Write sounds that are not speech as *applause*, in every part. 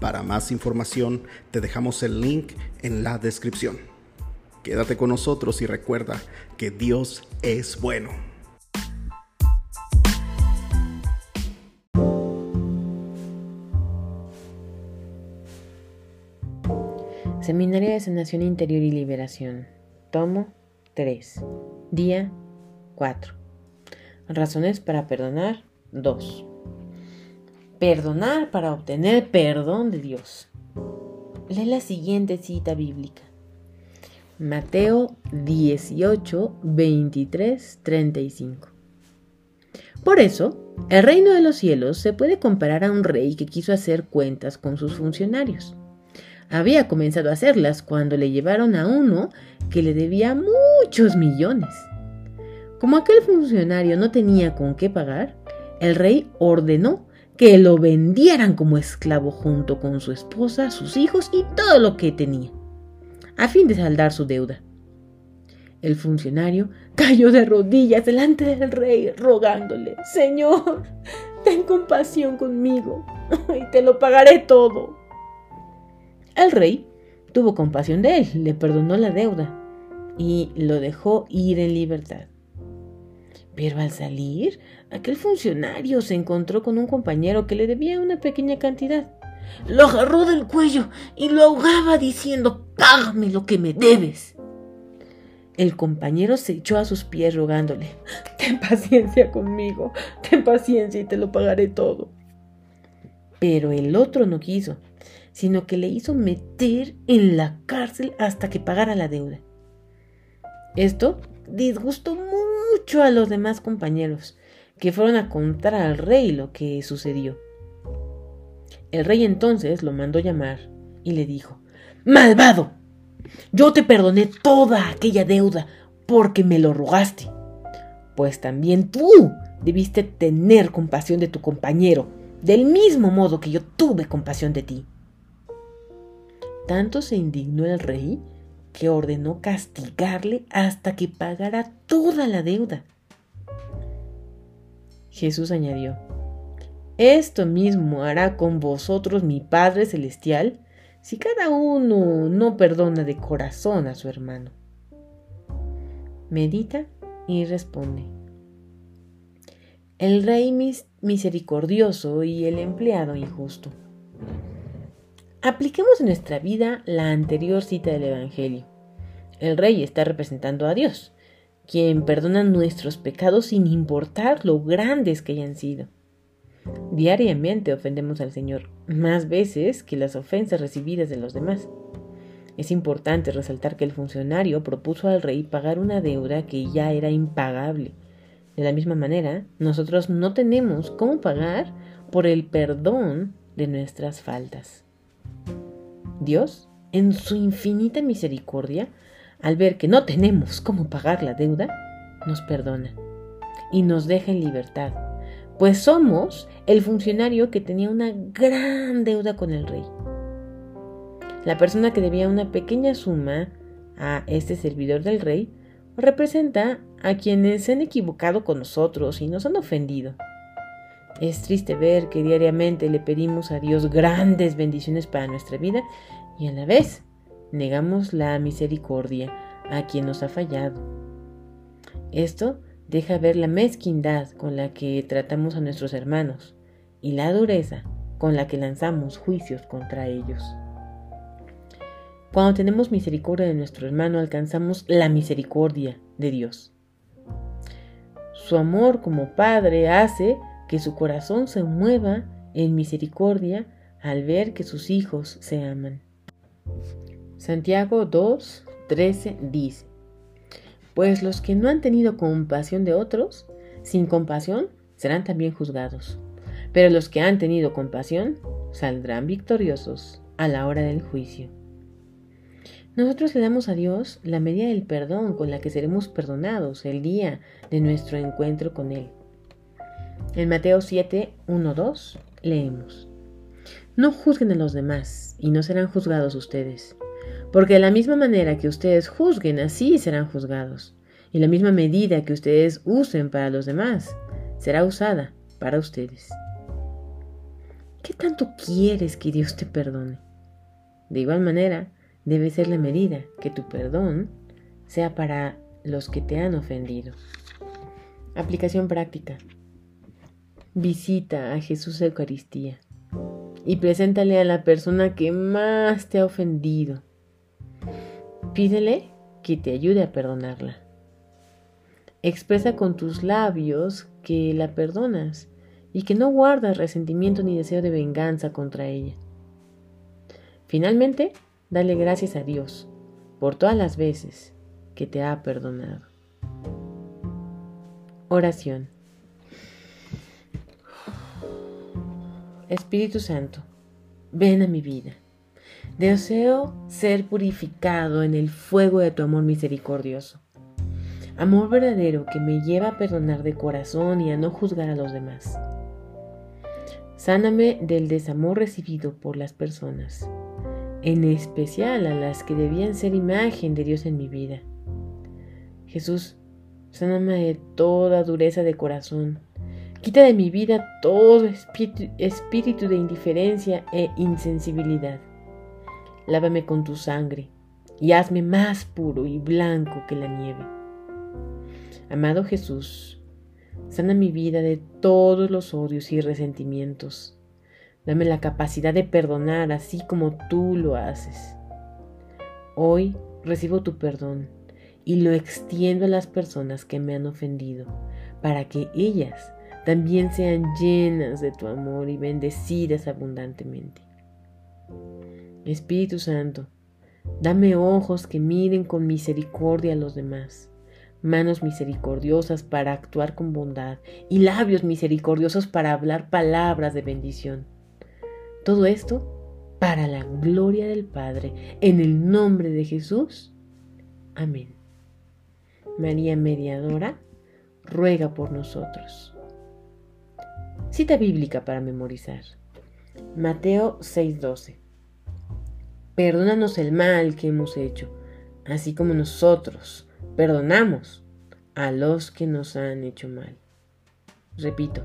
Para más información te dejamos el link en la descripción. Quédate con nosotros y recuerda que Dios es bueno. Seminario de Sanación Interior y Liberación. Tomo 3. Día 4. Razones para perdonar 2 perdonar para obtener perdón de Dios. Lee la siguiente cita bíblica. Mateo 18, 23, 35. Por eso, el reino de los cielos se puede comparar a un rey que quiso hacer cuentas con sus funcionarios. Había comenzado a hacerlas cuando le llevaron a uno que le debía muchos millones. Como aquel funcionario no tenía con qué pagar, el rey ordenó que lo vendieran como esclavo junto con su esposa, sus hijos y todo lo que tenía, a fin de saldar su deuda. El funcionario *laughs* cayó de rodillas delante del rey, rogándole, Señor, ten compasión conmigo *laughs* y te lo pagaré todo. El rey tuvo compasión de él, le perdonó la deuda y lo dejó ir en libertad. Pero al salir, aquel funcionario se encontró con un compañero que le debía una pequeña cantidad. Lo agarró del cuello y lo ahogaba diciendo Págame lo que me debes. El compañero se echó a sus pies rogándole Ten paciencia conmigo, ten paciencia y te lo pagaré todo. Pero el otro no quiso, sino que le hizo meter en la cárcel hasta que pagara la deuda. Esto disgustó mucho a los demás compañeros, que fueron a contar al rey lo que sucedió. El rey entonces lo mandó llamar y le dijo, Malvado, yo te perdoné toda aquella deuda porque me lo rogaste, pues también tú debiste tener compasión de tu compañero, del mismo modo que yo tuve compasión de ti. Tanto se indignó el rey que ordenó castigarle hasta que pagara toda la deuda. Jesús añadió, Esto mismo hará con vosotros mi Padre Celestial si cada uno no perdona de corazón a su hermano. Medita y responde. El rey misericordioso y el empleado injusto. Apliquemos en nuestra vida la anterior cita del Evangelio. El rey está representando a Dios, quien perdona nuestros pecados sin importar lo grandes que hayan sido. Diariamente ofendemos al Señor, más veces que las ofensas recibidas de los demás. Es importante resaltar que el funcionario propuso al rey pagar una deuda que ya era impagable. De la misma manera, nosotros no tenemos cómo pagar por el perdón de nuestras faltas. Dios, en su infinita misericordia, al ver que no tenemos cómo pagar la deuda, nos perdona y nos deja en libertad, pues somos el funcionario que tenía una gran deuda con el rey. La persona que debía una pequeña suma a este servidor del rey representa a quienes se han equivocado con nosotros y nos han ofendido. Es triste ver que diariamente le pedimos a Dios grandes bendiciones para nuestra vida y a la vez negamos la misericordia a quien nos ha fallado. Esto deja ver la mezquindad con la que tratamos a nuestros hermanos y la dureza con la que lanzamos juicios contra ellos. Cuando tenemos misericordia de nuestro hermano alcanzamos la misericordia de Dios. Su amor como Padre hace que su corazón se mueva en misericordia al ver que sus hijos se aman. Santiago 2, 13 dice, Pues los que no han tenido compasión de otros, sin compasión, serán también juzgados. Pero los que han tenido compasión, saldrán victoriosos. a la hora del juicio. Nosotros le damos a Dios la medida del perdón con la que seremos perdonados el día de nuestro encuentro con Él. En Mateo 7, 1, 2 leemos. No juzguen a los demás y no serán juzgados ustedes, porque de la misma manera que ustedes juzguen, así serán juzgados, y la misma medida que ustedes usen para los demás, será usada para ustedes. ¿Qué tanto quieres que Dios te perdone? De igual manera, debe ser la medida que tu perdón sea para los que te han ofendido. Aplicación práctica. Visita a Jesús Eucaristía y preséntale a la persona que más te ha ofendido. Pídele que te ayude a perdonarla. Expresa con tus labios que la perdonas y que no guardas resentimiento ni deseo de venganza contra ella. Finalmente, dale gracias a Dios por todas las veces que te ha perdonado. Oración. Espíritu Santo, ven a mi vida. Deseo ser purificado en el fuego de tu amor misericordioso. Amor verdadero que me lleva a perdonar de corazón y a no juzgar a los demás. Sáname del desamor recibido por las personas, en especial a las que debían ser imagen de Dios en mi vida. Jesús, sáname de toda dureza de corazón. Quita de mi vida todo espíritu, de indiferencia e insensibilidad. Lávame con tu sangre y hazme más puro y blanco que la nieve. Amado Jesús, Sana mi vida de todos los odios y resentimientos. Dame la capacidad de perdonar así como tú lo haces. Hoy recibo tu perdón y lo extiendo a las personas que me han ofendido, para que ellas también sean llenas de tu amor y bendecidas abundantemente. Espíritu Santo, dame ojos que miren con misericordia a los demás manos misericordiosas para actuar con bondad y labios misericordiosos para hablar palabras de bendición. Todo esto para la gloria del Padre, en el nombre de Jesús. Amén. María Mediadora, ruega por nosotros. Cita bíblica para memorizar. Mateo 6:12. Perdónanos el mal que hemos hecho, así como nosotros perdonamos a los que nos han hecho mal. Repito,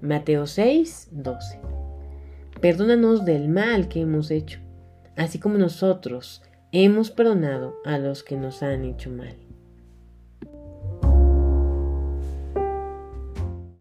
Mateo 6, 12. Perdónanos del mal que hemos hecho, así como nosotros hemos perdonado a los que nos han hecho mal.